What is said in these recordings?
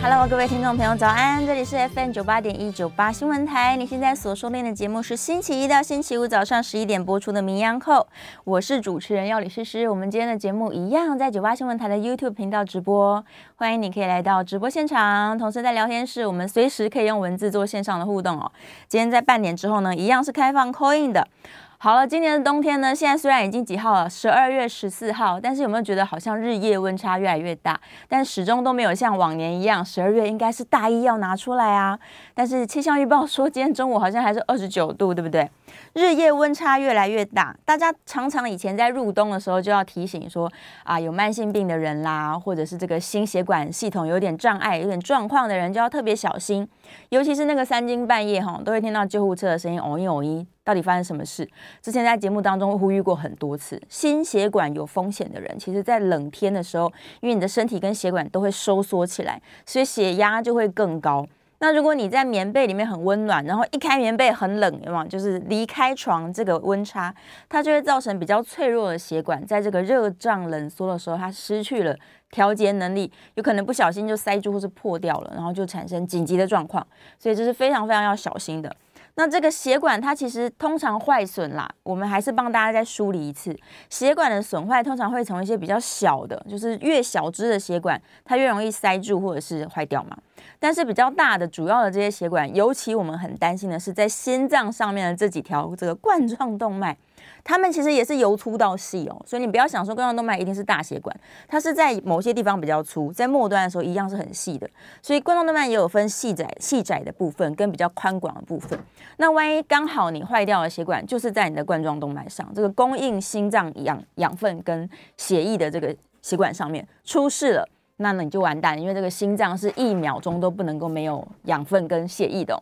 Hello，各位听众朋友，早安！这里是 FM 九八点一九八新闻台。你现在所收听的节目是星期一到星期五早上十一点播出的名医昂寇，我是主持人药理诗诗。我们今天的节目一样在九八新闻台的 YouTube 频道直播，欢迎你可以来到直播现场。同时在聊天室，我们随时可以用文字做线上的互动哦。今天在半点之后呢，一样是开放 call in 的。好了，今年的冬天呢，现在虽然已经几号了，十二月十四号，但是有没有觉得好像日夜温差越来越大？但始终都没有像往年一样，十二月应该是大衣要拿出来啊。但是气象预报说今天中午好像还是二十九度，对不对？日夜温差越来越大，大家常常以前在入冬的时候就要提醒说啊，有慢性病的人啦，或者是这个心血管系统有点障碍、有点状况的人就要特别小心，尤其是那个三更半夜哈，都会听到救护车的声音，哦一哦一。到底发生什么事？之前在节目当中呼吁过很多次，心血管有风险的人，其实在冷天的时候，因为你的身体跟血管都会收缩起来，所以血压就会更高。那如果你在棉被里面很温暖，然后一开棉被很冷，有没有？就是离开床这个温差，它就会造成比较脆弱的血管，在这个热胀冷缩的时候，它失去了调节能力，有可能不小心就塞住或是破掉了，然后就产生紧急的状况。所以这是非常非常要小心的。那这个血管它其实通常坏损啦，我们还是帮大家再梳理一次。血管的损坏通常会从一些比较小的，就是越小支的血管，它越容易塞住或者是坏掉嘛。但是比较大的、主要的这些血管，尤其我们很担心的是在心脏上面的这几条这个冠状动脉。它们其实也是由粗到细哦，所以你不要想说冠状动脉一定是大血管，它是在某些地方比较粗，在末端的时候一样是很细的。所以冠状动脉也有分细窄、细窄的部分跟比较宽广的部分。那万一刚好你坏掉的血管就是在你的冠状动脉上，这个供应心脏养养分跟血液的这个血管上面出事了，那你就完蛋，因为这个心脏是一秒钟都不能够没有养分跟血液的。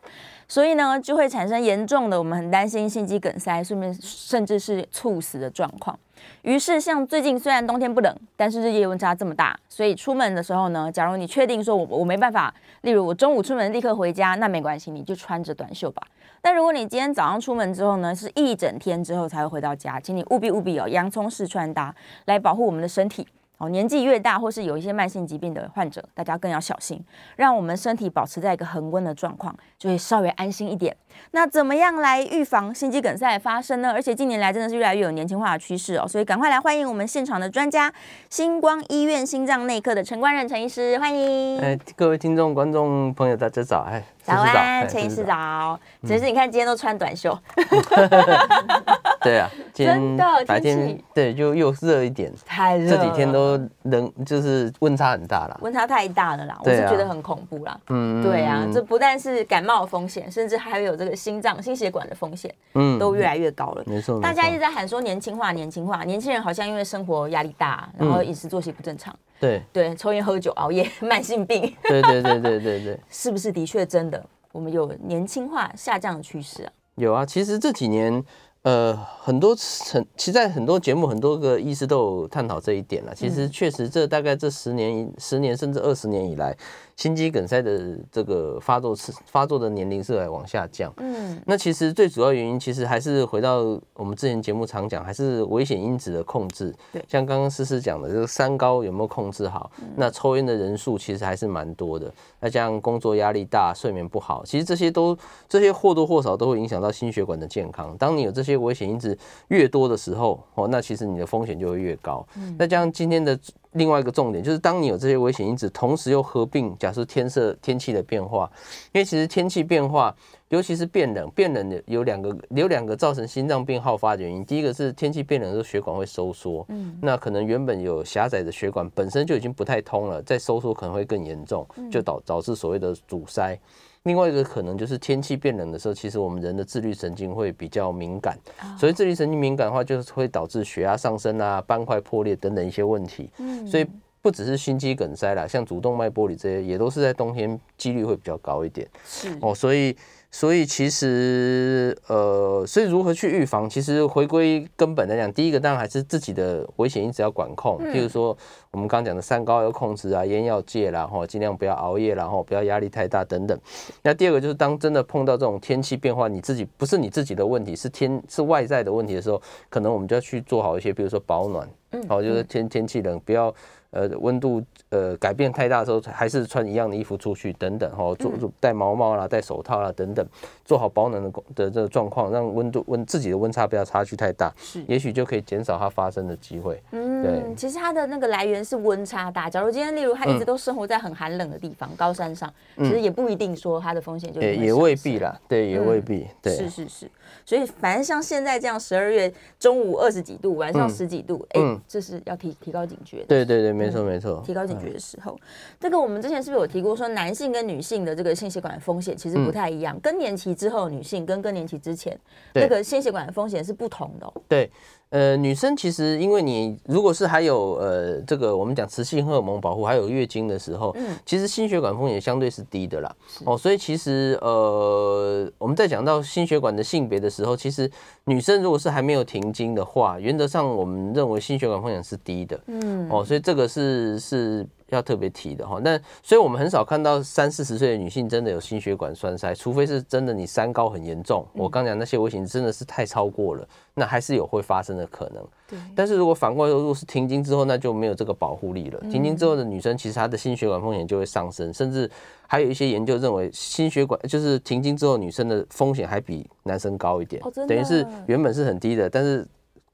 所以呢，就会产生严重的，我们很担心心肌梗塞，顺便甚至是猝死的状况。于是，像最近虽然冬天不冷，但是日夜温差这么大，所以出门的时候呢，假如你确定说我我没办法，例如我中午出门立刻回家，那没关系，你就穿着短袖吧。但如果你今天早上出门之后呢，是一整天之后才会回到家，请你务必务必哦，洋葱式穿搭来保护我们的身体。哦，年纪越大，或是有一些慢性疾病的患者，大家更要小心，让我们身体保持在一个恒温的状况，就会稍微安心一点。那怎么样来预防心肌梗塞的发生呢？而且近年来真的是越来越有年轻化的趋势哦，所以赶快来欢迎我们现场的专家，星光医院心脏内科的陈冠任陈医师，欢迎。哎，各位听众、观众朋友，大家早！哎，早安，陈医师早。只是你看今天都穿短袖。对啊，今天白天对就又热一点，太热，这几天都冷，就是温差很大了，温差太大了啦，我是觉得很恐怖啦。嗯，对啊，这不但是感冒的风险，甚至还有这个心脏、心血管的风险，嗯，都越来越高了。没错，大家一直在喊说年轻化、年轻化，年轻人好像因为生活压力大，然后饮食作息不正常，对对，抽烟喝酒、熬夜、慢性病，对对对对对对，是不是的确真的？我们有年轻化下降的趋势啊？有啊，其实这几年。呃，很多很，其实在很多节目，很多个医师都有探讨这一点了。其实确实，这大概这十年、十年甚至二十年以来。心肌梗塞的这个发作次发作的年龄是来往下降，嗯，那其实最主要原因其实还是回到我们之前节目常讲，还是危险因子的控制。对，像刚刚诗诗讲的这个三高有没有控制好？那抽烟的人数其实还是蛮多的。那像工作压力大、睡眠不好，其实这些都这些或多或少都会影响到心血管的健康。当你有这些危险因子越多的时候，哦，那其实你的风险就会越高。嗯那像今天的。另外一个重点就是，当你有这些危险因子，同时又合并，假设天色天气的变化，因为其实天气变化尤其是变冷，变冷有两个有两个造成心脏病好发的原因。第一个是天气变冷的时候，血管会收缩，嗯，那可能原本有狭窄的血管本身就已经不太通了，再收缩可能会更严重，就导导致所谓的阻塞。另外一个可能就是天气变冷的时候，其实我们人的自律神经会比较敏感，所以自律神经敏感的话，就是会导致血压上升啊、斑块破裂等等一些问题。嗯，所以不只是心肌梗塞啦，像主动脉剥离这些，也都是在冬天几率会比较高一点。是哦，所以。所以其实，呃，所以如何去预防？其实回归根本来讲，第一个当然还是自己的危险因子要管控，譬如说我们刚刚讲的三高要控制啊，烟要戒，然后尽量不要熬夜，然后不要压力太大等等。那第二个就是当真的碰到这种天气变化，你自己不是你自己的问题，是天是外在的问题的时候，可能我们就要去做好一些，比如说保暖，好，就是天天气冷不要。呃，温度呃改变太大的时候，还是穿一样的衣服出去等等哈，做做戴毛帽啦，戴手套啦等等，做好保暖的的这个状况，让温度温自己的温差不要差距太大，是，也许就可以减少它发生的机会。嗯，对，其实它的那个来源是温差大。假如今天例如它一直都生活在很寒冷的地方，高山上，其实也不一定说它的风险就也也未必啦，对，也未必，对，是是是。所以反正像现在这样，十二月中午二十几度，晚上十几度，哎，这是要提提高警觉。对对对，没错没错。提高警觉的时候，这个我们之前是不是有提过，说男性跟女性的这个心血管风险其实不太一样？更年期之后女性跟更年期之前，那个心血管的风险是不同的。对。呃，女生其实因为你如果是还有呃这个我们讲雌性荷尔蒙保护，还有月经的时候，嗯，其实心血管风险相对是低的啦。哦，所以其实呃我们在讲到心血管的性别的时候，其实女生如果是还没有停经的话，原则上我们认为心血管风险是低的。嗯，哦，所以这个是是。要特别提的哈，那所以我们很少看到三四十岁的女性真的有心血管栓塞，除非是真的你三高很严重。我刚讲那些危险真的是太超过了，那还是有会发生的可能。对。但是如果反过来说，如果是停经之后，那就没有这个保护力了。停经之后的女生，其实她的心血管风险就会上升，甚至还有一些研究认为，心血管就是停经之后女生的风险还比男生高一点。等于是原本是很低的，但是。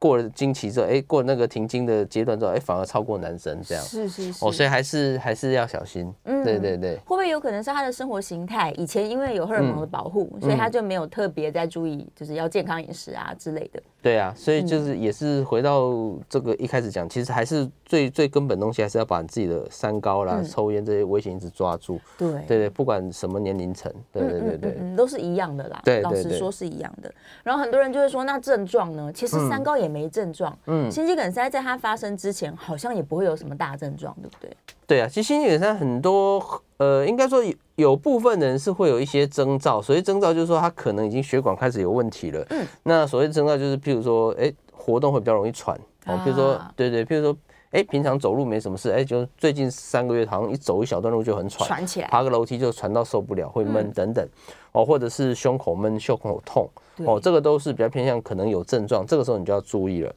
过了经期之后，哎，过了那个停经的阶段之后，哎，反而超过男生这样。是是是。哦，所以还是还是要小心。嗯，对对对。会不会有可能是他的生活形态？以前因为有荷尔蒙的保护，所以他就没有特别在注意，就是要健康饮食啊之类的。对啊，所以就是也是回到这个一开始讲，其实还是最最根本东西，还是要把自己的三高啦、抽烟这些危险因子抓住。对对对，不管什么年龄层，对对对对，都是一样的啦。对，老实说是一样的。然后很多人就会说，那症状呢？其实三高也没症状。嗯，心肌梗塞在它发生之前，好像也不会有什么大症状，对不对？对啊，其实心肌梗塞很多，呃，应该说有有部分人是会有一些征兆，所谓征兆就是说他可能已经血管开始有问题了。嗯，那所谓征兆就是，譬如说，哎，活动会比较容易喘，哦，譬如说，对对，譬如说，哎，平常走路没什么事，哎，就最近三个月好像一走一小段路就很喘，喘起来，爬个楼梯就喘到受不了，会闷等等，哦，或者是胸口闷、胸口痛。哦，这个都是比较偏向可能有症状，这个时候你就要注意了。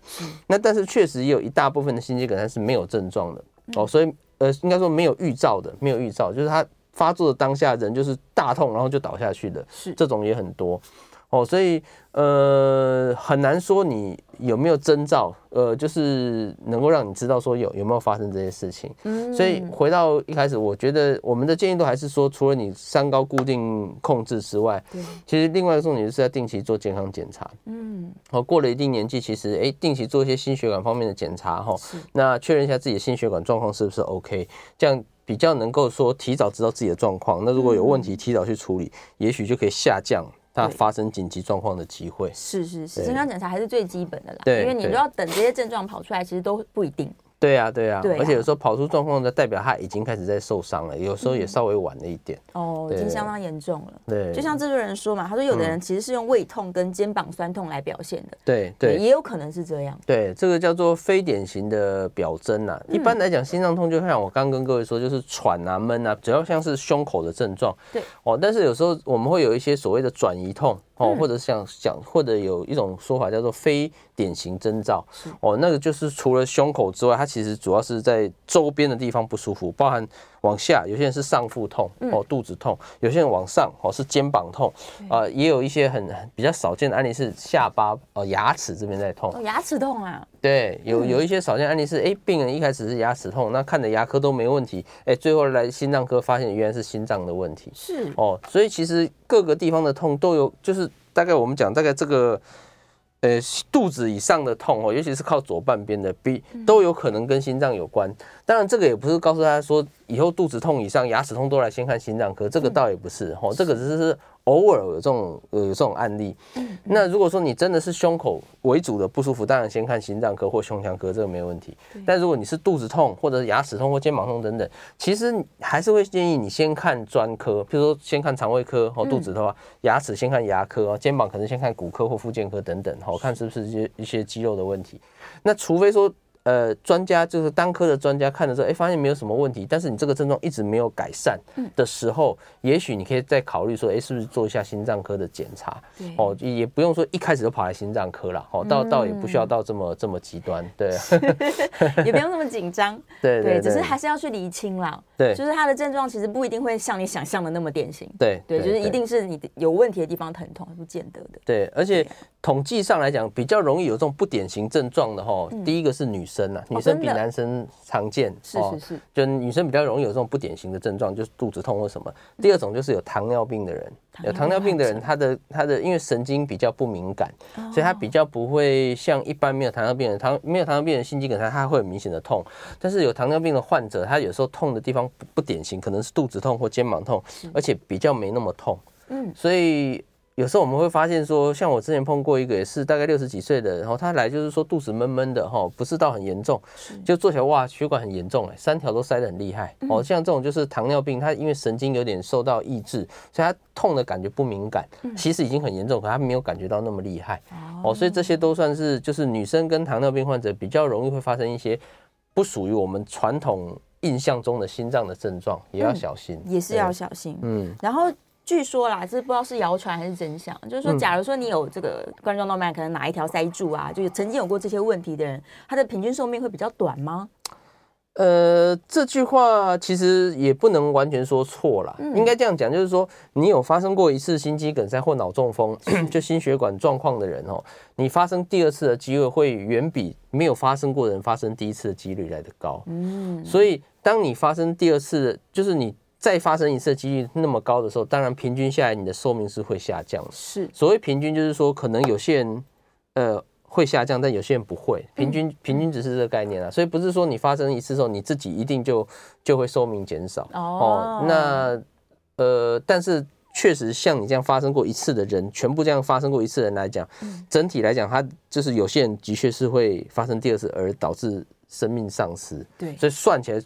那但是确实也有一大部分的心肌梗塞是没有症状的哦，所以呃应该说没有预兆的，没有预兆，就是他发作的当下人就是大痛，然后就倒下去的，是这种也很多。哦，所以呃很难说你有没有征兆，呃，就是能够让你知道说有有没有发生这些事情。嗯，所以回到一开始，我觉得我们的建议都还是说，除了你三高固定控制之外，对，其实另外一个重点就是要定期做健康检查。嗯，哦，过了一定年纪，其实哎，定期做一些心血管方面的检查哈，那确认一下自己的心血管状况是不是 OK，这样比较能够说提早知道自己的状况。那如果有问题，提早去处理，也许就可以下降。它发生紧急状况的机会是是是，健康检查还是最基本的啦。对，因为你都要等这些症状跑出来，其实都不一定。对呀，对呀，而且有时候跑出状况的代表他已经开始在受伤了，有时候也稍微晚了一点。哦，已经相当严重了。对，就像制作人说嘛，他说有的人其实是用胃痛跟肩膀酸痛来表现的。对对，也有可能是这样。对，这个叫做非典型的表征呐。一般来讲，心脏痛就像我刚跟各位说，就是喘啊、闷啊，主要像是胸口的症状。对。哦，但是有时候我们会有一些所谓的转移痛。哦，或者像讲，或者有一种说法叫做非典型征兆。哦，那个就是除了胸口之外，它其其实主要是在周边的地方不舒服，包含往下，有些人是上腹痛哦，肚子痛；有些人往上哦，是肩膀痛啊、呃，也有一些很比较少见的案例是下巴哦，牙齿这边在痛。哦，牙齿痛啊？对，有有一些少见案例是，哎，病人一开始是牙齿痛，那看的牙科都没问题，哎，最后来心脏科发现原来是心脏的问题。是哦，所以其实各个地方的痛都有，就是大概我们讲大概这个。呃，肚子以上的痛哦，尤其是靠左半边的，比都有可能跟心脏有关。当然，这个也不是告诉大家说以后肚子痛以上、牙齿痛都来先看心脏科，这个倒也不是哦，这个只是。偶尔有这种呃有这种案例，那如果说你真的是胸口为主的不舒服，当然先看心脏科或胸腔科，这个没问题。但如果你是肚子痛或者是牙齿痛或肩膀痛等等，其实还是会建议你先看专科，譬如说先看肠胃科哦，肚子的话，牙齿先看牙科哦，肩膀可能先看骨科或附件科等等，好看是不是一些一些肌肉的问题。那除非说。呃，专家就是当科的专家看的时候，哎，发现没有什么问题，但是你这个症状一直没有改善的时候，嗯、也许你可以再考虑说，哎，是不是做一下心脏科的检查？对。哦，也不用说一开始就跑来心脏科了，哦，倒倒也不需要到这么、嗯、这么极端，对，也不用那么紧张，对对，对，只是还是要去厘清啦，对，就是他的症状其实不一定会像你想象的那么典型，对对，就是一定是你有问题的地方疼痛，不见得的，对，而且统计上来讲，比较容易有这种不典型症状的哈，嗯、第一个是女生啊，女生比男生常见，是是是，就女生比较容易有这种不典型的症状，就是肚子痛或什么。第二种就是有糖尿病的人，有糖尿病的人，他的他的因为神经比较不敏感，所以他比较不会像一般没有糖尿病的人，糖没有糖尿病的人心肌梗塞，他会很明显的痛。但是有糖尿病的患者，他有时候痛的地方不不典型，可能是肚子痛或肩膀痛，而且比较没那么痛。嗯，所以。有时候我们会发现说，像我之前碰过一个也是大概六十几岁的，然后他来就是说肚子闷闷的哈，不是到很严重，就做起来哇血管很严重哎，三条都塞得很厉害。哦。像这种就是糖尿病，他因为神经有点受到抑制，所以他痛的感觉不敏感，其实已经很严重，可他没有感觉到那么厉害。哦。所以这些都算是就是女生跟糖尿病患者比较容易会发生一些不属于我们传统印象中的心脏的症状，也要小心，也是要小心，嗯，然后。据说啦，这不知道是谣传还是真相。就是说，假如说你有这个冠状动脉可能哪一条塞住啊，就是曾经有过这些问题的人，他的平均寿命会比较短吗？呃，这句话其实也不能完全说错了，应该这样讲，就是说你有发生过一次心肌梗塞或脑中风，就心血管状况的人哦，你发生第二次的机会会远比没有发生过的人发生第一次的几率来得高。嗯，所以当你发生第二次，就是你。再发生一次的几率那么高的时候，当然平均下来你的寿命是会下降的。是，所谓平均就是说，可能有些人呃会下降，但有些人不会。平均平均只是这个概念啊，所以不是说你发生一次之后你自己一定就就会寿命减少哦。那呃，但是确实像你这样发生过一次的人，全部这样发生过一次的人来讲，整体来讲，他就是有些人的确是会发生第二次而导致生命丧失。对，所以算起来。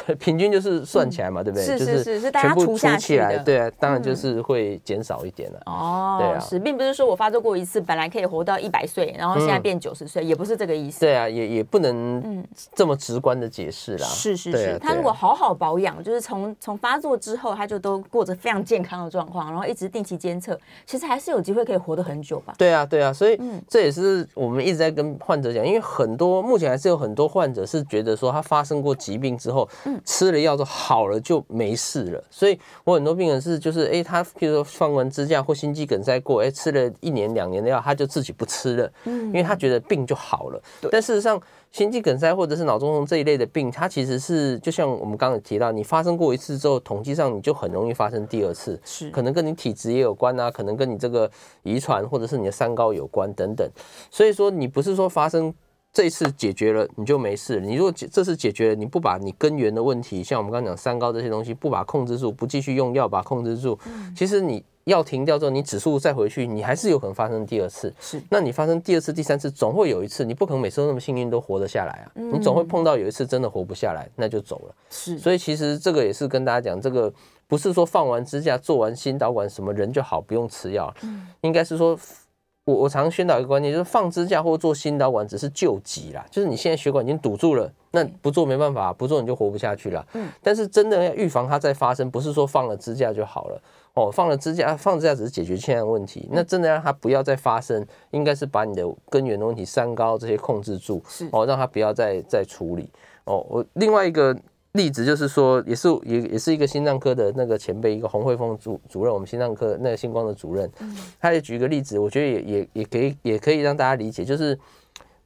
平均就是算起来嘛，对不对？是是是，是全部除起来，对啊，当然就是会减少一点了。哦，对啊，是，并不是说我发作过一次，本来可以活到一百岁，然后现在变九十岁，也不是这个意思。对啊，也也不能这么直观的解释啦。是是是，他如果好好保养，就是从从发作之后，他就都过着非常健康的状况，然后一直定期监测，其实还是有机会可以活得很久吧？对啊，对啊，所以这也是我们一直在跟患者讲，因为很多目前还是有很多患者是觉得说他发生过疾病之后。吃了药之后好了就没事了，所以我很多病人是就是哎，他譬如说放完支架或心肌梗塞过，哎，吃了一年两年的药，他就自己不吃了，嗯，因为他觉得病就好了。但事实上，心肌梗塞或者是脑中风这一类的病，它其实是就像我们刚刚提到，你发生过一次之后，统计上你就很容易发生第二次，是可能跟你体质也有关啊，可能跟你这个遗传或者是你的三高有关等等。所以说，你不是说发生。这一次解决了，你就没事了。你如果这次解决了，你不把你根源的问题，像我们刚刚讲三高这些东西，不把控制住，不继续用药把控制住，其实你药停掉之后，你指数再回去，你还是有可能发生第二次。是，那你发生第二次、第三次，总会有一次，你不可能每次都那么幸运都活得下来啊。你总会碰到有一次真的活不下来，那就走了。是，所以其实这个也是跟大家讲，这个不是说放完支架、做完心导管什么人就好，不用吃药。嗯，应该是说。我我常宣导一个观念，就是放支架或做心导管只是救急啦，就是你现在血管已经堵住了，那不做没办法，不做你就活不下去了。嗯，但是真的要预防它再发生，不是说放了支架就好了。哦，放了支架，放支架只是解决现在的问题。那真的让它不要再发生，应该是把你的根源的问题三高这些控制住，是哦，让它不要再再处理。哦，我另外一个例子就是说，也是也也是一个心脏科的那个前辈，一个洪慧峰主主任，我们心脏科那个星光的主任，他也举一个例子，我觉得也也也可以也可以让大家理解，就是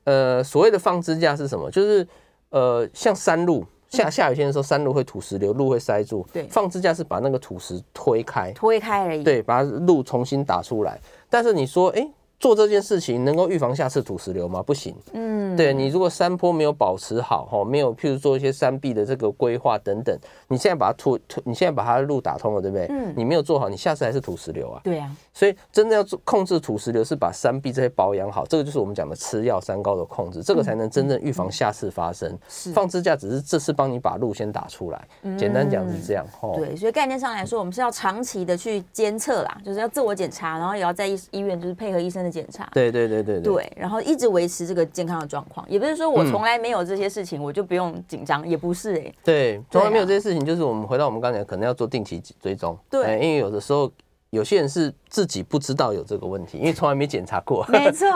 呃所谓的放支架是什么？就是呃像山路。下下雨天的时候，山路会土石流，路会塞住。对，放支架是把那个土石推开，推开而已。对，把路重新打出来。但是你说，哎、欸。做这件事情能够预防下次土石流吗？不行。嗯，对，你如果山坡没有保持好，哈，没有譬如做一些山壁的这个规划等等，你现在把它吐吐，你现在把它的路打通了，对不对？嗯，你没有做好，你下次还是土石流啊。对啊。所以真的要做控制土石流，是把山壁这些保养好，这个就是我们讲的吃药三高的控制，这个才能真正预防下次发生。是。放支架只是这次帮你把路先打出来，简单讲是这样。哦。对，所以概念上来说，我们是要长期的去监测啦，就是要自我检查，然后也要在医医院就是配合医生的。检查，对对对对对，然后一直维持这个健康的状况，也不是说我从来没有这些事情，我就不用紧张，也不是哎，对，从来没有这些事情，就是我们回到我们刚才可能要做定期追踪，对，因为有的时候有些人是自己不知道有这个问题，因为从来没检查过，没错，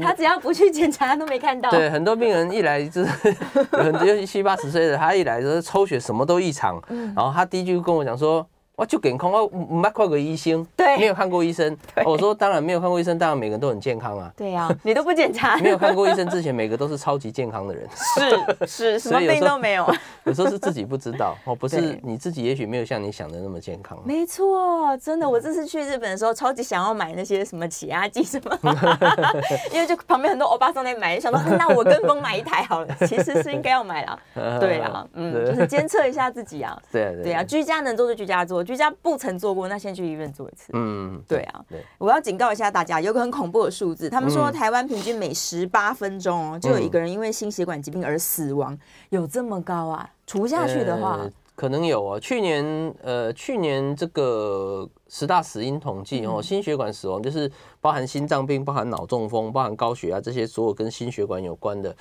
他只要不去检查，他都没看到。对，很多病人一来就是 很多七八十岁的，他一来就是抽血什么都异常，然后他第一句跟我讲说。我就健康，我没看过医生，对，没有看过医生。我说当然没有看过医生，当然每个人都很健康啊。对呀，你都不检查，没有看过医生之前，每个都是超级健康的人。是是，什么病都没有。有时候是自己不知道哦，不是你自己，也许没有像你想的那么健康。没错，真的，我这次去日本的时候，超级想要买那些什么起压剂什么，因为就旁边很多欧巴桑在买，想到那我跟风买一台好了。其实是应该要买啦。对啊，嗯，就是监测一下自己啊。对对啊，居家能做就居家做。居家不曾做过，那先去医院做一次。嗯，对啊，对，我要警告一下大家，有个很恐怖的数字，他们说台湾平均每十八分钟哦，就有一个人因为心血管疾病而死亡，有这么高啊？除下去的话，可能有啊。去年呃，去年这个十大死因统计哦，心血管死亡就是包含心脏病、包含脑中风、包含高血压这些所有跟心血管有关的。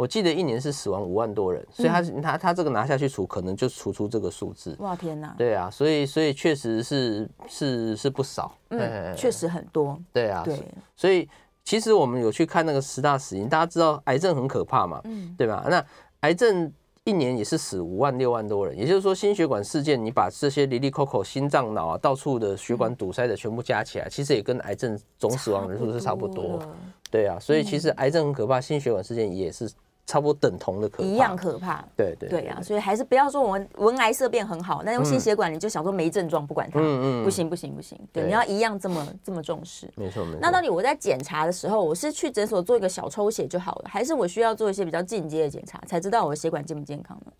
我记得一年是死亡五万多人，所以他他他这个拿下去除，可能就除出这个数字。哇天哪！对啊，所以所以确实是是是不少，嗯，确实很多。对啊，对，所以其实我们有去看那个十大死因，大家知道癌症很可怕嘛，嗯，对吧？那癌症一年也是死五万六万多人，也就是说心血管事件，你把这些哩哩抠抠心脏脑啊到处的血管堵塞的全部加起来，其实也跟癌症总死亡人数是差不多。对啊，所以其实癌症很可怕，心血管事件也是。差不多等同的可怕，一样可怕。对对对啊，所以还是不要说我们闻癌色变很好，那用心血管你就想说没症状不管它，嗯嗯，不行不行不行，对，你要一样这么这么重视。没错没错。那到底我在检查的时候，我是去诊所做一个小抽血就好了，还是我需要做一些比较进阶的检查，才知道我的血管健不健康呢？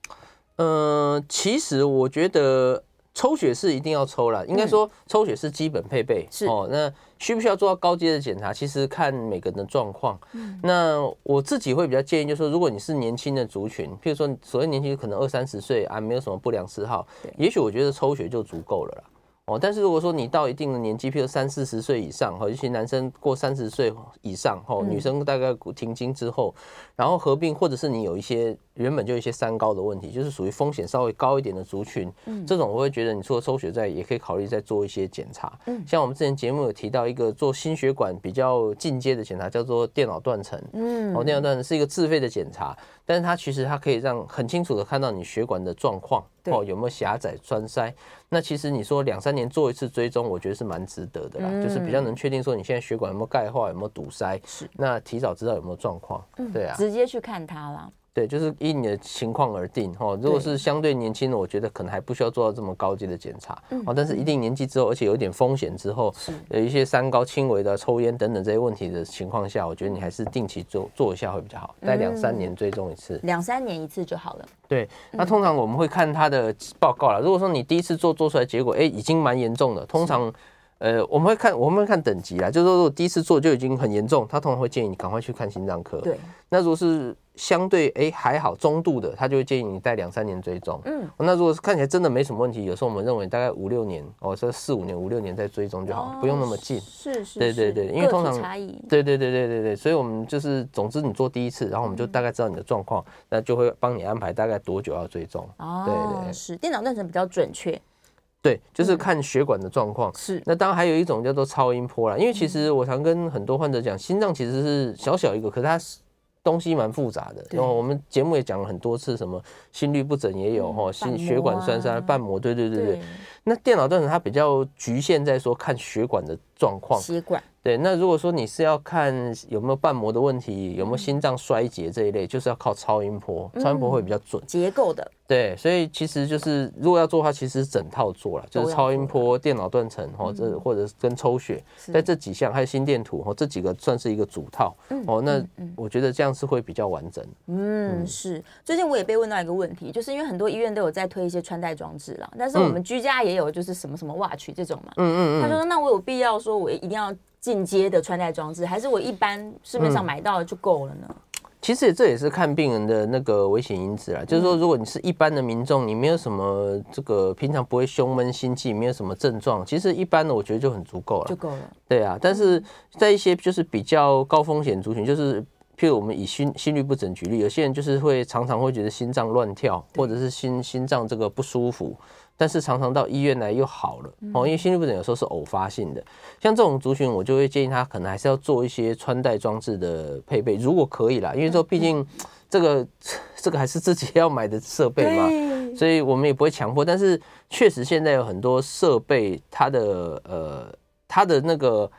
呃，其实我觉得。抽血是一定要抽了，应该说抽血是基本配备。是哦，那需不需要做到高阶的检查？其实看每个人的状况。那我自己会比较建议，就是说，如果你是年轻的族群，譬如说所谓年轻，可能二三十岁啊，没有什么不良嗜好，也许我觉得抽血就足够了啦。哦，但是如果说你到一定的年纪，譬如三四十岁以上，哈，尤其男生过三十岁以上，哈，女生大概停经之后，然后合并，或者是你有一些原本就一些三高的问题，就是属于风险稍微高一点的族群，嗯。这种我会觉得你除了抽血在，也可以考虑再做一些检查。嗯。像我们之前节目有提到一个做心血管比较进阶的检查，叫做电脑断层，嗯，哦，电脑断层是一个自费的检查，但是它其实它可以让很清楚的看到你血管的状况，哦，有没有狭窄、栓塞。那其实你说两三年做一次追踪，我觉得是蛮值得的啦，嗯、就是比较能确定说你现在血管有没有钙化，有没有堵塞，是。那提早知道有没有状况，对啊，直接去看它啦。对，就是依你的情况而定哈。如果是相对年轻的，我觉得可能还不需要做到这么高级的检查。哦，但是一定年纪之后，而且有点风险之后，有一些三高轻微的抽烟等等这些问题的情况下，我觉得你还是定期做做一下会比较好，待两三年追踪一次，两三年一次就好了。对，那通常我们会看他的报告了。如果说你第一次做做出来结果，哎，已经蛮严重的，通常。呃，我们会看，我们会看等级啦，就是说，如果第一次做就已经很严重，他通常会建议你赶快去看心脏科。对。那如果是相对哎还好中度的，他就会建议你带两三年追踪。嗯。那如果是看起来真的没什么问题，有时候我们认为大概五六年，哦，说四五年、五六年再追踪就好，不用那么近。是是。对对对，因为通常差异。对对对对对对，所以我们就是，总之你做第一次，然后我们就大概知道你的状况，那就会帮你安排大概多久要追踪。哦。对对。是电脑断层比较准确。对，就是看血管的状况。是。那当然还有一种叫做超音波啦，因为其实我常跟很多患者讲，心脏其实是小小一个，可是它是。东西蛮复杂的，然后我们节目也讲了很多次，什么心律不整也有哈，心血管栓塞、瓣膜，对对对对。那电脑断层它比较局限在说看血管的状况，血管。对，那如果说你是要看有没有瓣膜的问题，有没有心脏衰竭这一类，就是要靠超音波，超音波会比较准。结构的。对，所以其实就是如果要做的话，其实是整套做了，就是超音波、电脑断层，或者或者跟抽血，在这几项还有心电图，哦，这几个算是一个主套。哦，那我觉得这样是会比较完整。嗯，是。最近我也被问到一个问题，就是因为很多医院都有在推一些穿戴装置了，但是我们居家也有，就是什么什么 Watch 这种嘛。嗯嗯嗯。他说：“那我有必要说我一定要进阶的穿戴装置，还是我一般市面上买到的就够了呢？”其实这也是看病人的那个危险因子啦，就是说，如果你是一般的民众，你没有什么这个平常不会胸闷心悸，没有什么症状，其实一般的我觉得就很足够了，就够了。对啊，但是在一些就是比较高风险族群，就是譬如我们以心心律不整举例，有些人就是会常常会觉得心脏乱跳，或者是心心脏这个不舒服。但是常常到医院来又好了哦，因为心律不整有时候是偶发性的，像这种族群，我就会建议他可能还是要做一些穿戴装置的配备，如果可以啦，因为说毕竟这个这个还是自己要买的设备嘛，所以我们也不会强迫。但是确实现在有很多设备，它的呃它的那个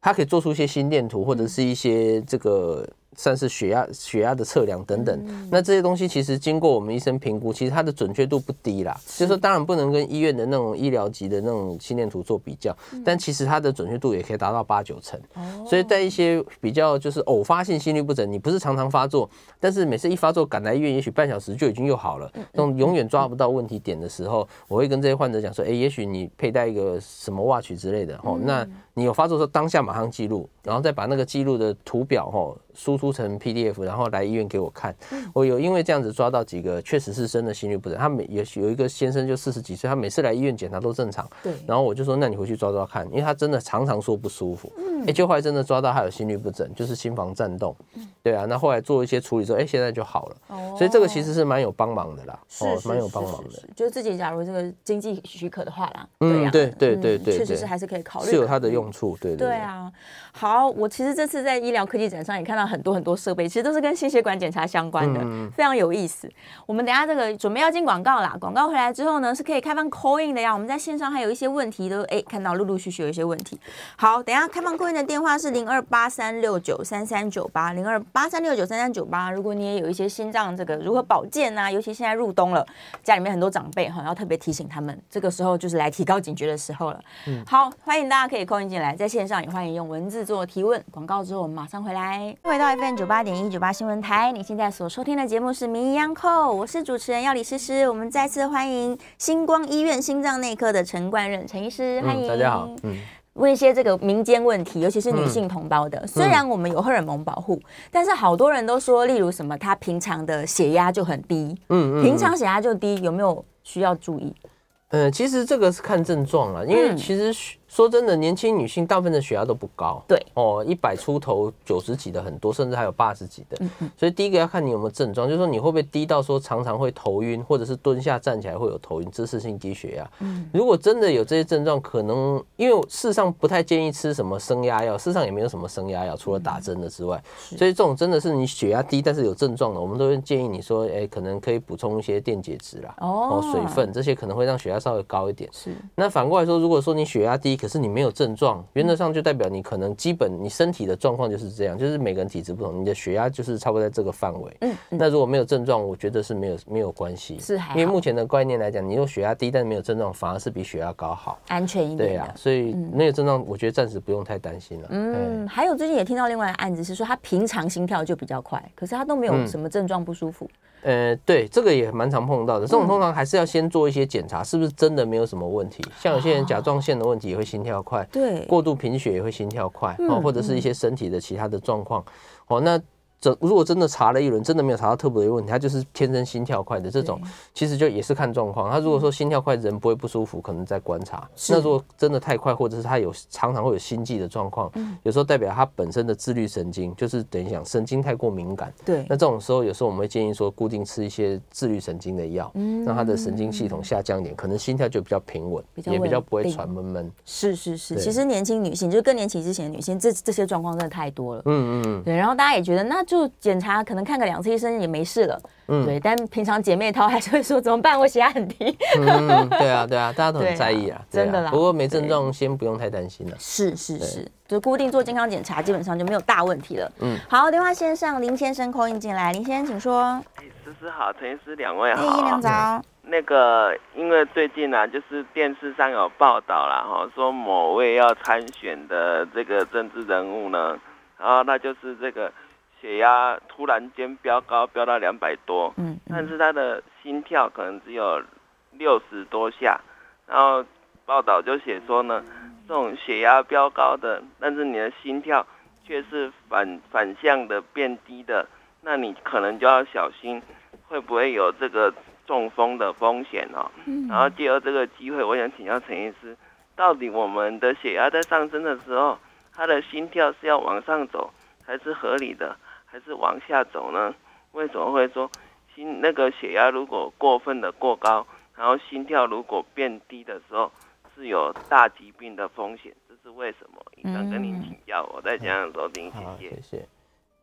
它可以做出一些心电图或者是一些这个。算是血压、血压的测量等等，那这些东西其实经过我们医生评估，其实它的准确度不低啦。就是说，当然不能跟医院的那种医疗级的那种心电图做比较，但其实它的准确度也可以达到八九成。所以在一些比较就是偶发性心律不整，你不是常常发作，但是每次一发作赶来医院，也许半小时就已经又好了，那种永远抓不到问题点的时候，我会跟这些患者讲说，哎，也许你佩戴一个什么 watch 之类的哦，那。你有发作的时候，当下马上记录，然后再把那个记录的图表哈输出成 PDF，然后来医院给我看。我有因为这样子抓到几个确实是真的心律不整，他每有有一个先生就四十几岁，他每次来医院检查都正常。对。然后我就说，那你回去抓抓看，因为他真的常常说不舒服。嗯。哎，就后来真的抓到他有心律不整，就是心房颤动。对啊，那后来做一些处理之后，哎，现在就好了。哦。所以这个其实是蛮有帮忙的啦。是。哦，蛮有帮忙的。就是自己假如这个经济许可的话啦。嗯，对对对对。确实是还是可以考虑。是有它的用。用处对对，对啊，好，我其实这次在医疗科技展上也看到很多很多设备，其实都是跟心血管检查相关的，嗯、非常有意思。我们等下这个准备要进广告啦，广告回来之后呢，是可以开放 call in 的呀。我们在线上还有一些问题都哎，看到陆陆续续有一些问题。好，等下开放 call in 的电话是零二八三六九三三九八零二八三六九三三九八。如果你也有一些心脏这个如何保健啊，尤其现在入冬了，家里面很多长辈哈，要特别提醒他们，这个时候就是来提高警觉的时候了。嗯，好，欢迎大家可以 call in 进来，在线上也欢迎用文字做提问。广告之后我们马上回来。回到 FM 九八点一九八新闻台，你现在所收听的节目是《名医央叩》，我是主持人药李诗诗。我们再次欢迎星光医院心脏内科的陈冠任陈医师，欢迎、嗯、大家好。嗯，问一些这个民间问题，尤其是女性同胞的。嗯、虽然我们有荷尔蒙保护，但是好多人都说，例如什么她平常的血压就很低，嗯，嗯，平常血压就低，有没有需要注意？呃，其实这个是看症状了，因为其实。说真的，年轻女性大部分的血压都不高，对哦，一百出头、九十几的很多，甚至还有八十几的。嗯嗯。所以第一个要看你有没有症状，就是说你会不会低到说常常会头晕，或者是蹲下站起来会有头晕、姿势性低血压。嗯。如果真的有这些症状，可能因为事实上不太建议吃什么升压药，事实上也没有什么升压药，除了打针的之外。嗯。所以这种真的是你血压低但是有症状的，我们都会建议你说，哎，可能可以补充一些电解质啦，哦，水分这些可能会让血压稍微高一点。是。那反过来说，如果说你血压低，可是你没有症状，原则上就代表你可能基本你身体的状况就是这样，就是每个人体质不同，你的血压就是差不多在这个范围。嗯，那如果没有症状，我觉得是没有没有关系，是因为目前的观念来讲，你用血压低但是没有症状，反而是比血压高好，安全一点。对啊，所以没有症状，我觉得暂时不用太担心了。嗯，还有最近也听到另外的案子是说，他平常心跳就比较快，可是他都没有什么症状不舒服。呃，对，这个也蛮常碰到的。这种通常还是要先做一些检查，是不是真的没有什么问题？像有些人甲状腺的问题也会心跳快，对，过度贫血也会心跳快，哦，或者是一些身体的其他的状况，哦，那这如果真的查了一轮，真的没有查到特别的问题，他就是天生心跳快的这种，其实就也是看状况。他如果说心跳快，人不会不舒服，可能在观察。那如果真的太快，或者是他有常常会有心悸的状况，有时候代表他本身的自律神经就是等于讲神经太过敏感。对，那这种时候有时候我们会建议说，固定吃一些自律神经的药，让他的神经系统下降一点，可能心跳就比较平稳，也比较不会喘闷闷。是是是，其实年轻女性就是更年期之前的女性，这这些状况真的太多了。嗯嗯，对。然后大家也觉得，那就检查，可能看个两次医生也没事了。嗯，对。但平常姐妹淘还是会说，怎么办？我血压很低。嗯，对啊对啊，大家都很在意啊，真的啦。不过没症状，先不用太担心了。是是是，就固定做健康检查，基本上就没有大问题了。嗯，好，电话先上林先生 call in 进来，林先生请说。哎，思思好，陈医师两位好。哎，两早。那个，因为最近呢、啊，就是电视上有报道了哈，说某位要参选的这个政治人物呢，然后那就是这个血压突然间飙高，飙到两百多，嗯，但是他的心跳可能只有六十多下，然后报道就写说呢，这种血压飙高的，但是你的心跳却是反反向的变低的，那你可能就要小心，会不会有这个。中风的风险哦，然后借由这个机会，我想请教陈医师，到底我们的血压在上升的时候，他的心跳是要往上走，还是合理的，还是往下走呢？为什么会说心那个血压如果过分的过高，然后心跳如果变低的时候，是有大疾病的风险？这是为什么？想跟您请教，我再讲讲收听，谢谢。谢谢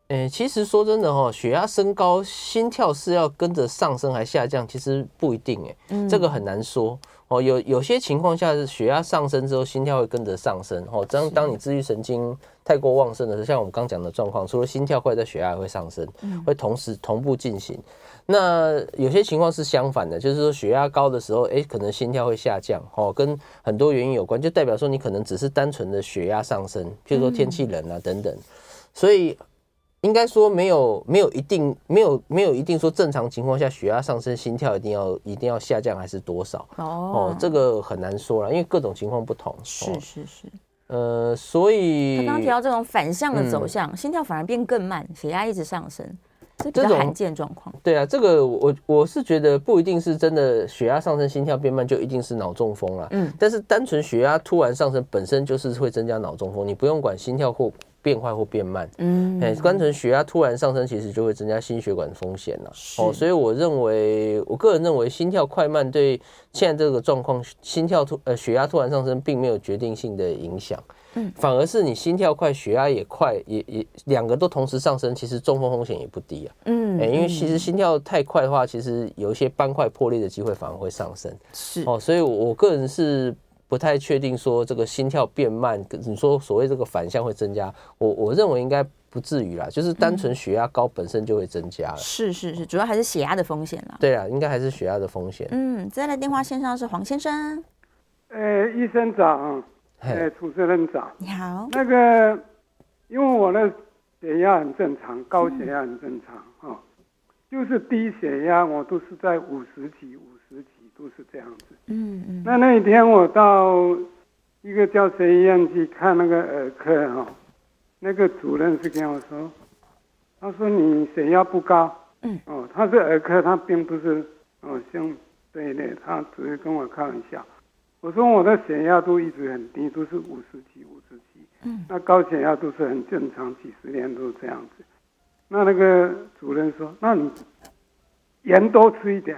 诶、欸，其实说真的哈，血压升高，心跳是要跟着上升还下降，其实不一定诶，嗯，这个很难说哦。有有些情况下是血压上升之后，心跳会跟着上升哦。当当你自律神经太过旺盛的时候，像我们刚讲的状况，除了心跳快，在血压也会上升，会同时同步进行。那有些情况是相反的，就是说血压高的时候，诶、欸，可能心跳会下降哦，跟很多原因有关，就代表说你可能只是单纯的血压上升，譬如说天气冷啊等等，所以。应该说没有没有一定没有没有一定说正常情况下血压上升，心跳一定要一定要下降还是多少哦，哦，这个很难说了，因为各种情况不同。是是是，呃，所以他刚刚提到这种反向的走向，嗯、心跳反而变更慢，血压一直上升，这比较罕见状况。对啊，这个我我是觉得不一定是真的血压上升，心跳变慢就一定是脑中风了。嗯，但是单纯血压突然上升本身就是会增加脑中风，你不用管心跳或。变快或变慢，嗯，哎，单纯血压突然上升，其实就会增加心血管风险了。哦，所以我认为，我个人认为，心跳快慢对现在这个状况，心跳突呃血压突然上升，并没有决定性的影响。嗯，反而是你心跳快，血压也快，也也两个都同时上升，其实中风风险也不低啊。嗯，哎，因为其实心跳太快的话，其实有一些斑块破裂的机会反而会上升。是哦，所以我个人是。不太确定说这个心跳变慢，你说所谓这个反向会增加，我我认为应该不至于啦，就是单纯血压高本身就会增加了。是是是，主要还是血压的风险啦。对啊，应该还是血压的风险。嗯，再来电话线上是黄先生。呃，医生长，呃，主持人长，你好。那个，因为我的血压很正常，高血压很正常，嗯，哦，就是低血压我都是在五十几五十几。都是这样子，嗯嗯。那那一天我到一个教学医院去看那个儿科哈，那个主任是跟我说，他说你血压不高，嗯哦，他是儿科，他并不是哦像这一类，他只是跟我开玩笑。我说我的血压都一直很低，都是五十几五十几，嗯，那高血压都是很正常，几十年都是这样子。那那个主任说，那你盐多吃一点。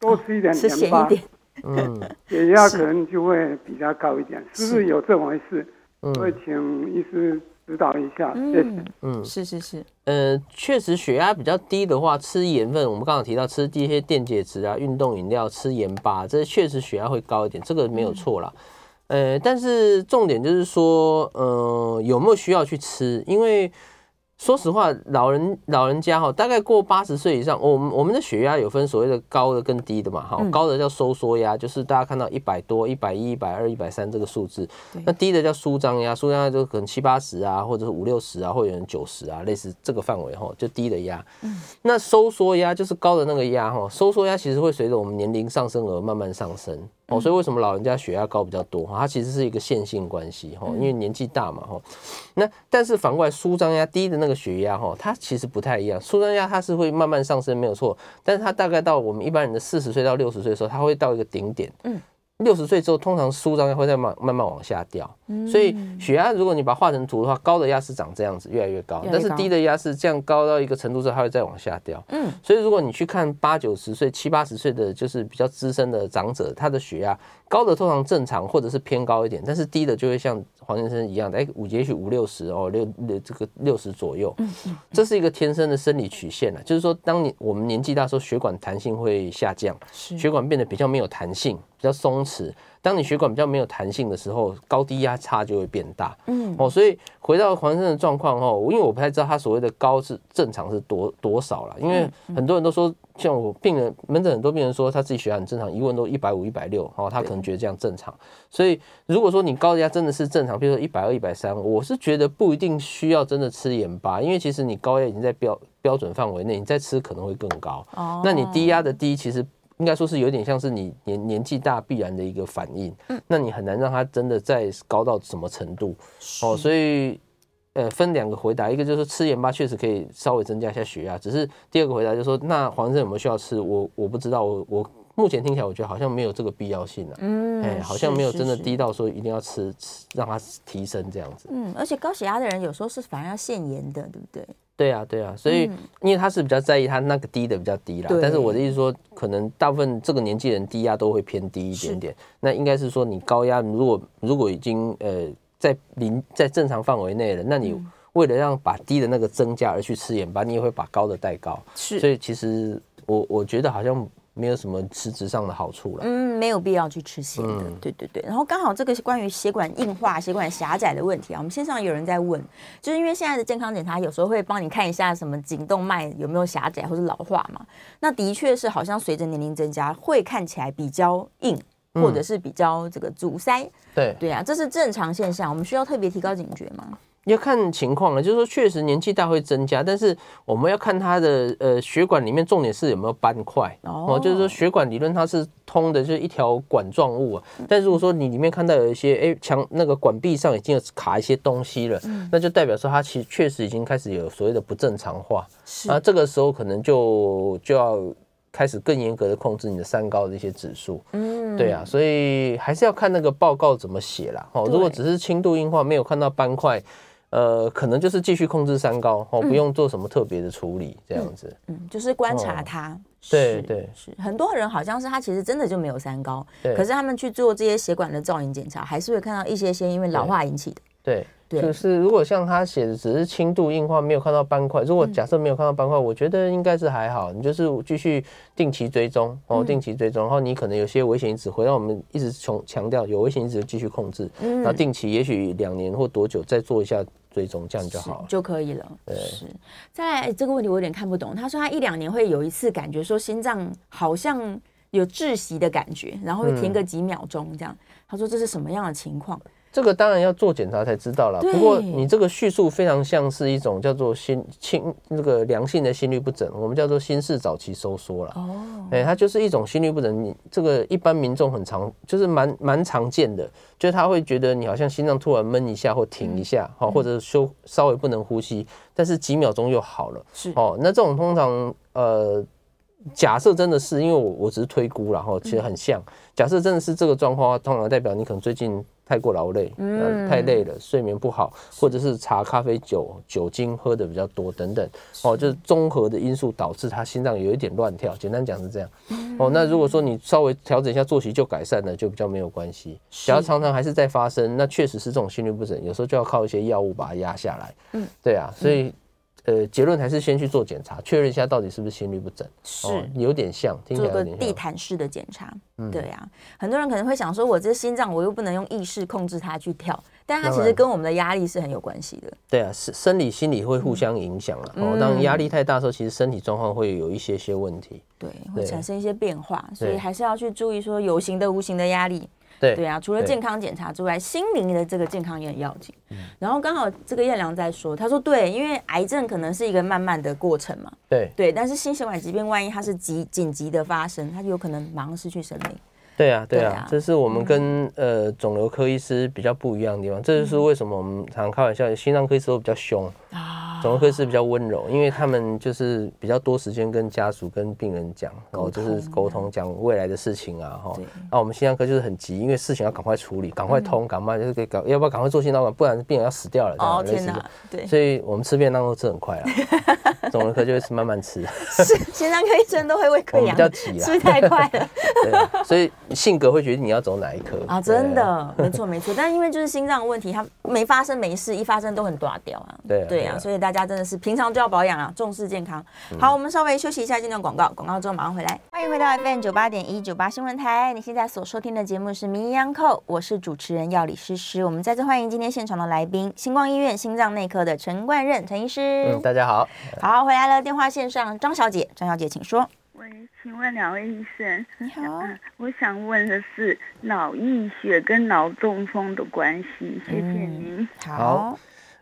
多吃一点盐巴，嗯，血压可能就会比较高一点，是。不是有这么回事？嗯，会请医师指导一下，谢谢。嗯，是是是，呃，确实血压比较低的话，吃盐分，我们刚刚提到吃一些电解质啊、运动饮料、吃盐巴，这确实血压会高一点，这个没有错啦。呃，但是重点就是说，呃，有没有需要去吃？因为说实话，老人老人家哈，大概过八十岁以上，我们我们的血压有分所谓的高的跟低的嘛，哈，高的叫收缩压，就是大家看到一百多、一百一、一百二、一百三这个数字，那低的叫舒张压，舒张压就可能七八十啊，或者是五六十啊，或者有人九十啊，类似这个范围哈，就低的压。那收缩压就是高的那个压哈，收缩压其实会随着我们年龄上升而慢慢上升。哦，所以为什么老人家血压高比较多？哈，它其实是一个线性关系哈，因为年纪大嘛哈。那但是反过来，舒张压低的那个血压哈，它其实不太一样。舒张压它是会慢慢上升，没有错，但是它大概到我们一般人的四十岁到六十岁的时候，它会到一个顶点。嗯。六十岁之后，通常舒张压会再慢慢慢往下掉，所以血压如果你把它画成图的话，高的压是长这样子，越来越高，但是低的压是这样高到一个程度之后，它会再往下掉。嗯，所以如果你去看八九十岁、七八十岁的，就是比较资深的长者，他的血压高的通常正常或者是偏高一点，但是低的就会像黄先生一样的，哎，五也许五六十哦，六六这个六十左右，这是一个天生的生理曲线了，就是说，当你我们年纪大的时候，血管弹性会下降，血管变得比较没有弹性。比较松弛，当你血管比较没有弹性的时候，高低压差就会变大。嗯，哦，所以回到黄先生的状况哦，因为我不太知道他所谓的高是正常是多多少了，因为很多人都说，像我病人门诊很多病人说他自己血压很正常，一问都一百五、一百六，哦，他可能觉得这样正常。所以如果说你高压真的是正常，比如说一百二、一百三，我是觉得不一定需要真的吃盐巴，因为其实你高压已经在标标准范围内，你再吃可能会更高。哦，那你低压的低其实。应该说是有点像是你年年纪大必然的一个反应，嗯，那你很难让它真的再高到什么程度，哦，所以呃分两个回答，一个就是吃盐巴确实可以稍微增加一下血压，只是第二个回答就是说，那黄先生有没有需要吃？我我不知道，我我目前听起来我觉得好像没有这个必要性了，嗯，哎，好像没有真的低到说一定要吃吃让它提升这样子，嗯，而且高血压的人有时候是反而要限盐的，对不对？对啊，对啊，所以因为他是比较在意他那个低的比较低啦，嗯、但是我的意思说，可能大部分这个年纪人低压都会偏低一点点。那应该是说你高压，如果如果已经呃在零在正常范围内了，那你为了让把低的那个增加而去吃盐巴，你也会把高的带高。是，所以其实我我觉得好像。没有什么实质上的好处了。嗯，没有必要去吃咸的。嗯、对对对。然后刚好这个是关于血管硬化、血管狭窄的问题啊。我们线上有人在问，就是因为现在的健康检查有时候会帮你看一下什么颈动脉有没有狭窄或者老化嘛。那的确是好像随着年龄增加，会看起来比较硬，或者是比较这个阻塞。嗯、对对啊，这是正常现象。我们需要特别提高警觉吗？要看情况了，就是说确实年纪大会增加，但是我们要看它的呃血管里面重点是有没有斑块哦，就是说血管理论它是通的，就是一条管状物啊。但如果说你里面看到有一些哎墙那个管壁上已经有卡一些东西了，那就代表说它其实确实已经开始有所谓的不正常化，啊，这个时候可能就就要开始更严格的控制你的三高的一些指数，嗯，对啊，所以还是要看那个报告怎么写啦。哦，如果只是轻度硬化，没有看到斑块。呃，可能就是继续控制三高哦，不用做什么特别的处理，这样子。嗯，就是观察它。对对是，很多人好像是他其实真的就没有三高，对。可是他们去做这些血管的造影检查，还是会看到一些些因为老化引起的。对，就是如果像他写的只是轻度硬化，没有看到斑块，如果假设没有看到斑块，我觉得应该是还好。你就是继续定期追踪哦，定期追踪，然后你可能有些危险因子，回到我们一直强强调有危险因子就继续控制，然后定期也许两年或多久再做一下。追踪这样就好就可以了。对，是。再来这个问题我有点看不懂。他说他一两年会有一次感觉说心脏好像有窒息的感觉，然后会停个几秒钟这样。他说这是什么样的情况？这个当然要做检查才知道了。不过你这个叙述非常像是一种叫做心心那个良性的心律不整，我们叫做心室早期收缩了。哦，哎，它就是一种心律不整。你这个一般民众很常，就是蛮蛮常见的，就是他会觉得你好像心脏突然闷一下或停一下，哈，或者休稍微不能呼吸，但是几秒钟又好了。是哦，那这种通常呃，假设真的是因为我我只是推估然后，其实很像。假设真的是这个状况，通常代表你可能最近。太过劳累，嗯，太累了，睡眠不好，或者是茶、咖啡、酒、酒精喝的比较多等等，哦，就是综合的因素导致他心脏有一点乱跳。简单讲是这样，哦，那如果说你稍微调整一下作息就改善了，就比较没有关系。只要常常还是在发生，那确实是这种心律不整，有时候就要靠一些药物把它压下来。嗯，对啊，所以。呃，结论还是先去做检查，确认一下到底是不是心律不整。是，哦、有点像。做个地毯式的检查。嗯，对呀、啊。很多人可能会想说，我这心脏我又不能用意识控制它去跳，但它其实跟我们的压力是很有关系的。对啊，是生理心理会互相影响了。嗯、哦，当压力太大的时候，其实身体状况会有一些些问题。对，会产生一些变化，所以还是要去注意说有形的、无形的压力。对对啊，除了健康检查之外，心灵的这个健康也很要紧。嗯、然后刚好这个燕良在说，他说对，因为癌症可能是一个慢慢的过程嘛。对对，但是心血管疾病万一它是急紧急的发生，它就有可能马上失去生命。对啊，对啊，这是我们跟、嗯、呃肿瘤科医师比较不一样的地方。这就是为什么我们常开玩笑，心脏科医师都比较凶啊，肿瘤科是比较温柔，因为他们就是比较多时间跟家属、跟病人讲，然后就是沟通讲未来的事情啊，哈。那我们心脏科就是很急，因为事情要赶快处理，赶快通，赶快就是给赶，要不要赶快做心脏管，不然病人要死掉了。哦天哪，对，所以我们吃便当都吃很快啊。肿瘤科就会吃慢慢吃，是心脏科医生都会胃溃疡，比较急啊，吃太快了。对，所以性格会决定你要走哪一科啊，真的，没错没错。但因为就是心脏问题，它没发生没事，一发生都很大掉啊。对对啊，所以大家真的是平常就要保养啊，重视健康。好，我们稍微休息一下，进段广告，广告之后马上回来。欢迎回到 FM 九八点一九八新闻台，你现在所收听的节目是《名医央叩》，我是主持人药理诗诗。我们再次欢迎今天现场的来宾，星光医院心脏内科的陈冠任陈医师。嗯，大家好。好，回来了，电话线上张小姐，张小姐请说。喂，请问两位医生，你好、啊，我想问的是脑溢血跟脑中风的关系，谢谢您。嗯、好，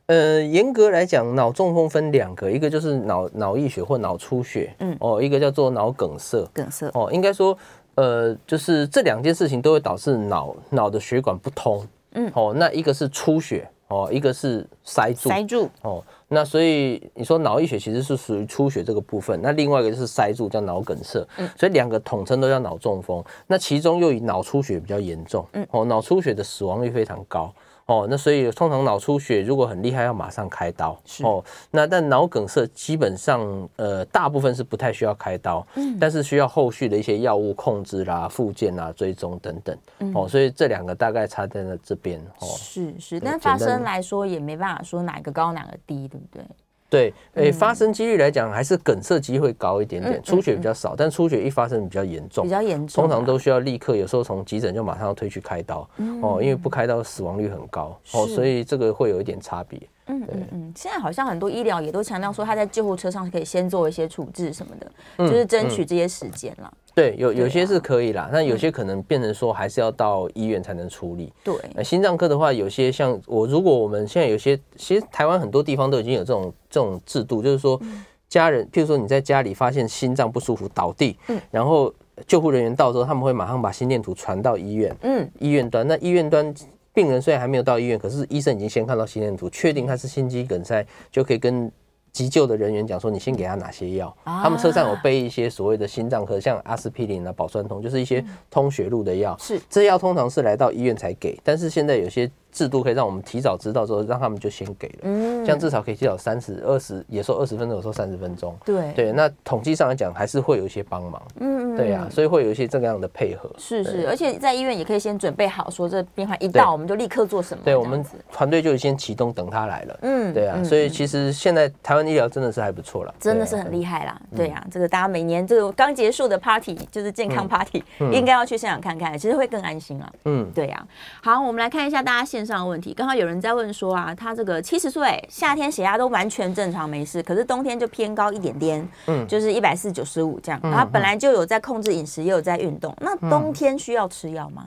呃，严格来讲，脑中风分两个，一个就是脑脑溢血或脑出血，嗯，哦，一个叫做脑梗塞，梗塞，哦，应该说，呃，就是这两件事情都会导致脑脑的血管不通，嗯，哦，那一个是出血，哦，一个是塞住，塞住，哦。那所以你说脑溢血其实是属于出血这个部分，那另外一个就是塞住叫脑梗塞，嗯所以两个统称都叫脑中风。那其中又以脑出血比较严重，嗯哦，脑出血的死亡率非常高。哦，那所以通常脑出血如果很厉害，要马上开刀。是哦，那但脑梗塞基本上呃大部分是不太需要开刀，嗯，但是需要后续的一些药物控制啦、复健啦、追踪等等。嗯、哦，所以这两个大概差在了这边。哦，是是，但发生来说也没办法说哪个高哪个低，对不对？对，诶、欸，发生几率来讲，还是梗塞机会高一点点，出血比较少，但出血一发生比较严重，比较严重，通常都需要立刻，有时候从急诊就马上要推去开刀，哦，因为不开刀死亡率很高，哦，所以这个会有一点差别。嗯嗯嗯，现在好像很多医疗也都强调说，他在救护车上可以先做一些处置什么的，就是争取这些时间了。对，有有些是可以啦，那有些可能变成说还是要到医院才能处理。对，那心脏科的话，有些像我，如果我们现在有些，其实台湾很多地方都已经有这种这种制度，就是说家人，譬如说你在家里发现心脏不舒服倒地，嗯，然后救护人员到之后，他们会马上把心电图传到医院，嗯，医院端，那医院端。病人虽然还没有到医院，可是医生已经先看到心电图，确定他是心肌梗塞，就可以跟急救的人员讲说，你先给他哪些药。他们车上有备一些所谓的心脏科，像阿司匹林啊、保酸通，就是一些通血路的药。是，这药通常是来到医院才给，但是现在有些。制度可以让我们提早知道之后，让他们就先给了，嗯，这样至少可以提早三十、二十，也说二十分钟，有时候三十分钟，对。对。那统计上来讲，还是会有一些帮忙，嗯嗯，对呀、啊，所以会有一些这个样的配合，是是，而且在医院也可以先准备好，说这病患一到，我们就立刻做什么，对，我们团队就先启动，等他来了，嗯，对啊，所以其实现在台湾医疗真的是还不错了，真的是很厉害啦，对呀，这个大家每年这个刚结束的 party 就是健康 party，应该要去现场看看，其实会更安心啊，嗯，对呀。好，我们来看一下大家线上的问题，刚好有。有人在问说啊，他这个七十岁，夏天血压都完全正常没事，可是冬天就偏高一点点，嗯，就是一百四九十五这样。他本来就有在控制饮食，也有在运动，那冬天需要吃药吗？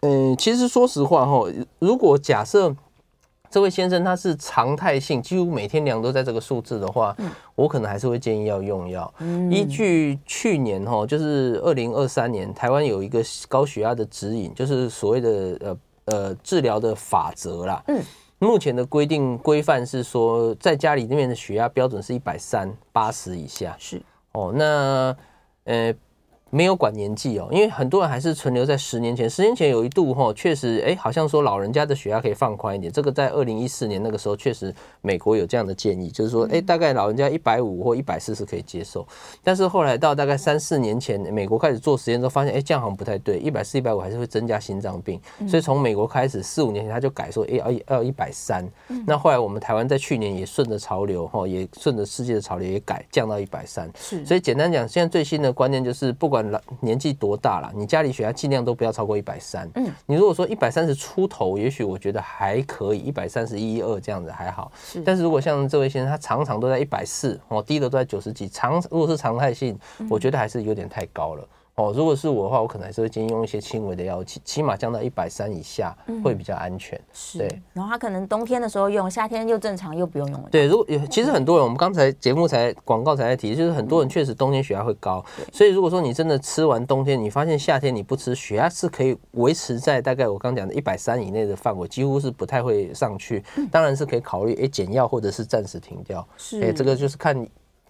嗯，其实说实话哈，如果假设这位先生他是常态性，几乎每天量都在这个数字的话，我可能还是会建议要用药。依据去年哈，就是二零二三年，台湾有一个高血压的指引，就是所谓的呃。呃，治疗的法则啦，嗯，目前的规定规范是说，在家里那边的血压标准是一百三八十以下，是。哦，那呃。没有管年纪哦，因为很多人还是存留在十年前。十年前有一度哈，确实哎，好像说老人家的血压可以放宽一点。这个在二零一四年那个时候，确实美国有这样的建议，就是说哎，大概老人家一百五或一百四是可以接受。但是后来到大概三四年前，美国开始做实验之后，发现哎，这样好像不太对，一百四、一百五还是会增加心脏病。所以从美国开始，四五年前他就改说，哎，要要一百三。那后来我们台湾在去年也顺着潮流哈，也顺着世界的潮流也改降到一百三。是，所以简单讲，现在最新的观念就是不管。老年纪多大了？你家里血压尽量都不要超过一百三。嗯，你如果说一百三十出头，也许我觉得还可以，一百三十一二这样子还好。是，但是如果像这位先生，他常常都在一百四，哦，低的都在九十几，常如果是常态性，我觉得还是有点太高了。哦，如果是我的话，我可能还是会建议用一些轻微的药，起起码降到一百三以下会比较安全。嗯、是，对。然后他可能冬天的时候用，夏天又正常又不用用了。对，如果其实很多人，我们刚才节目才广告才在提，就是很多人确实冬天血压会高，嗯、所以如果说你真的吃完冬天，你发现夏天你不吃，血压是可以维持在大概我刚讲的一百三以内的范围，几乎是不太会上去。当然是可以考虑诶减药或者是暂时停掉。是，诶这个就是看。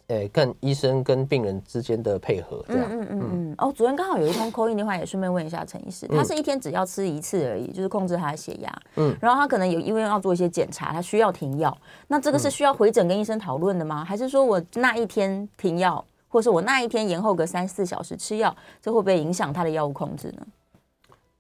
诶，跟医生跟病人之间的配合，这样。嗯嗯嗯嗯。哦，昨天刚好有一通 call in 电话，也顺便问一下陈医师，他是一天只要吃一次而已，就是控制他的血压。嗯。然后他可能有因为要做一些检查，他需要停药。那这个是需要回诊跟医生讨论的吗？还是说我那一天停药，或者是我那一天延后个三四小时吃药，这会不会影响他的药物控制呢？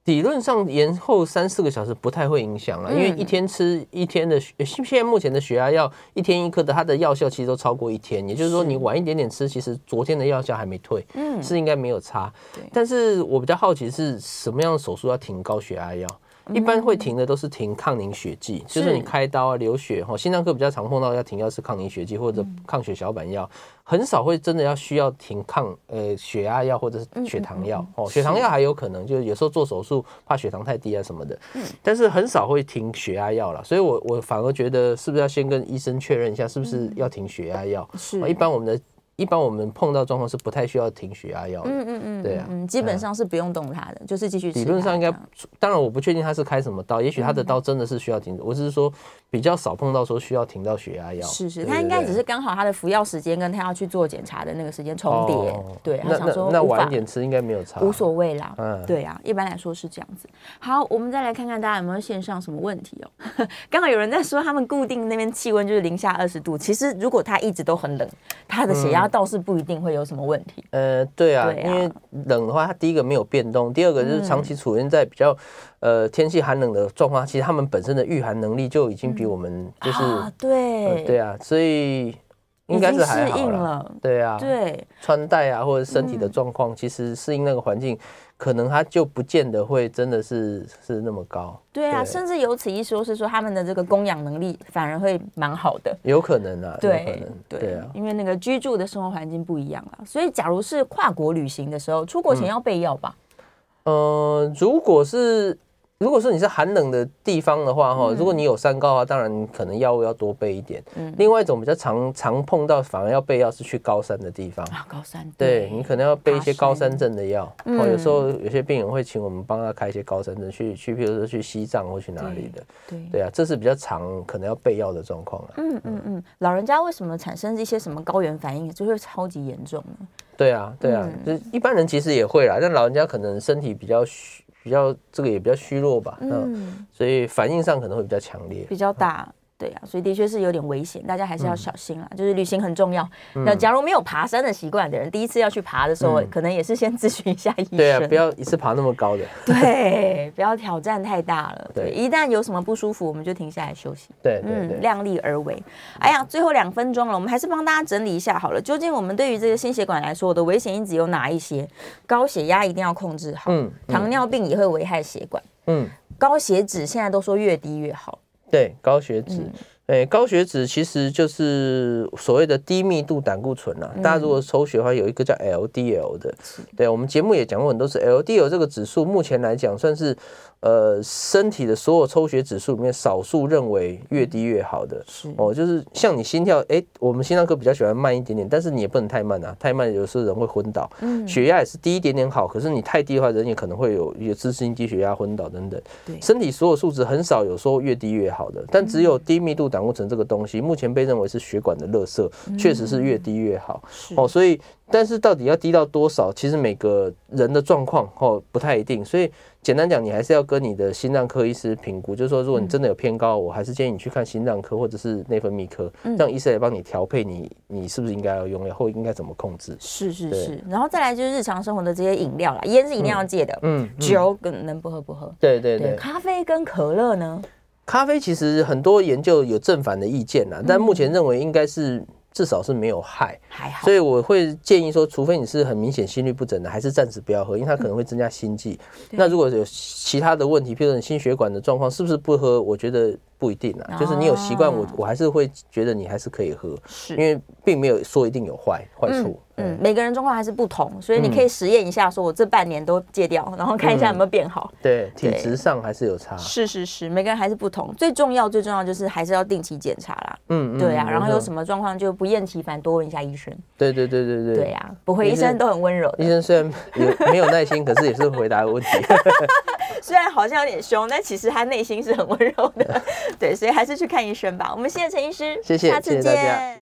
理论上延后三四个小时不太会影响了，因为一天吃一天的血，现在目前的血压药一天一颗的，它的药效其实都超过一天，也就是说你晚一点点吃，其实昨天的药效还没退，嗯，是应该没有差。但是我比较好奇是什么样的手术要停高血压药？一般会停的都是停抗凝血剂，就是你开刀啊流血哈，心脏科比较常碰到要停药是抗凝血剂或者抗血小板药。很少会真的要需要停抗呃血压药或者是血糖药哦，血糖药还有可能就是有时候做手术怕血糖太低啊什么的，但是很少会停血压药了，所以我我反而觉得是不是要先跟医生确认一下是不是要停血压药？是，一般我们的。一般我们碰到状况是不太需要停血压药的，嗯嗯嗯，对啊，嗯，基本上是不用动它的，就是继续吃。理论上应该，当然我不确定他是开什么刀，也许他的刀真的是需要停。我只是说比较少碰到说需要停到血压药。是是，他应该只是刚好他的服药时间跟他要去做检查的那个时间重叠。对，他想说那晚一点吃应该没有差，无所谓啦。嗯，对啊，一般来说是这样子。好，我们再来看看大家有没有线上什么问题哦。刚好有人在说他们固定那边气温就是零下二十度，其实如果他一直都很冷，他的血压倒是不一定。会有什么问题？呃，对啊，对啊，因为冷的话，它第一个没有变动，第二个就是长期处于在比较、嗯、呃天气寒冷的状况，其实他们本身的御寒能力就已经比我们就是、嗯啊、对、呃、对啊，所以应该是还好了。对啊，对穿戴啊或者身体的状况，其实适应那个环境。可能他就不见得会真的是是那么高，对啊，对。甚至有此一说，是说他们的这个供养能力反而会蛮好的，有可能啊，对，有可能对，对啊，因为那个居住的生活环境不一样了，所以假如是跨国旅行的时候，出国前要备药吧？嗯、呃，如果是。如果说你是寒冷的地方的话，哈、嗯，如果你有三高的话，当然可能药物要多备一点。嗯，另外一种比较常常碰到，反而要备药是去高山的地方啊，高山对，对你可能要备一些高山症的药。哦、嗯，有时候有些病人会请我们帮他开一些高山症，去去，比如说去西藏或去哪里的。对对，对啊，这是比较常可能要备药的状况啊。嗯嗯嗯，老人家为什么产生一些什么高原反应，就会超级严重呢？对啊对啊，嗯、就是一般人其实也会啦，但老人家可能身体比较虚。比较这个也比较虚弱吧，嗯，所以反应上可能会比较强烈，比较大。对啊，所以的确是有点危险，大家还是要小心啦。嗯、就是旅行很重要。嗯、那假如没有爬山的习惯的人，第一次要去爬的时候，嗯、可能也是先咨询一下医生。对啊，不要一次爬那么高的。对，不要挑战太大了。对，一旦有什么不舒服，我们就停下来休息。对，对，对，嗯，量力而为。哎呀，最后两分钟了，我们还是帮大家整理一下好了。究竟我们对于这个心血管来说，我的危险因子有哪一些？高血压一定要控制好。嗯。糖尿病也会危害血管。嗯。高血脂现在都说越低越好。对，高血脂。嗯哎，高血脂其实就是所谓的低密度胆固醇啊。大家如果抽血的话，有一个叫 LDL 的。对，我们节目也讲过很多次，LDL 这个指数目前来讲算是。呃，身体的所有抽血指数里面，少数认为越低越好的是哦，就是像你心跳，哎、欸，我们心脏科比较喜欢慢一点点，但是你也不能太慢啊，太慢有时候人会昏倒。嗯，血压也是低一点点好，可是你太低的话，人也可能会有有自性低血压、昏倒等等。对，身体所有数值很少有说越低越好的，但只有低密度胆固醇这个东西，目前被认为是血管的垃圾，确实是越低越好。哦，所以。但是到底要低到多少？其实每个人的状况哦不太一定，所以简单讲，你还是要跟你的心脏科医师评估。就是说，如果你真的有偏高，我还是建议你去看心脏科或者是内分泌科，让医生来帮你调配你，你是不是应该要用药或应该怎么控制？是是是。然后再来就是日常生活的这些饮料啦，烟是一定要戒的。嗯，酒跟能不喝不喝。对对对。咖啡跟可乐呢？咖啡其实很多研究有正反的意见啦，但目前认为应该是。至少是没有害，还好，所以我会建议说，除非你是很明显心律不整的，还是暂时不要喝，因为它可能会增加心悸。嗯、那如果有其他的问题，譬如说你心血管的状况，是不是不喝？我觉得不一定啊，哦、就是你有习惯，我我还是会觉得你还是可以喝，是因为并没有说一定有坏坏处。嗯，每个人状况还是不同，所以你可以实验一下，说我这半年都戒掉，然后看一下有没有变好。对，体质上还是有差。是是是，每个人还是不同。最重要最重要就是还是要定期检查啦。嗯，对啊，然后有什么状况就不厌其烦多问一下医生。对对对对对。对呀，不会，医生都很温柔。医生虽然有没有耐心，可是也是回答问题。虽然好像有点凶，但其实他内心是很温柔的。对，所以还是去看医生吧。我们谢谢陈医师，谢谢，下次见。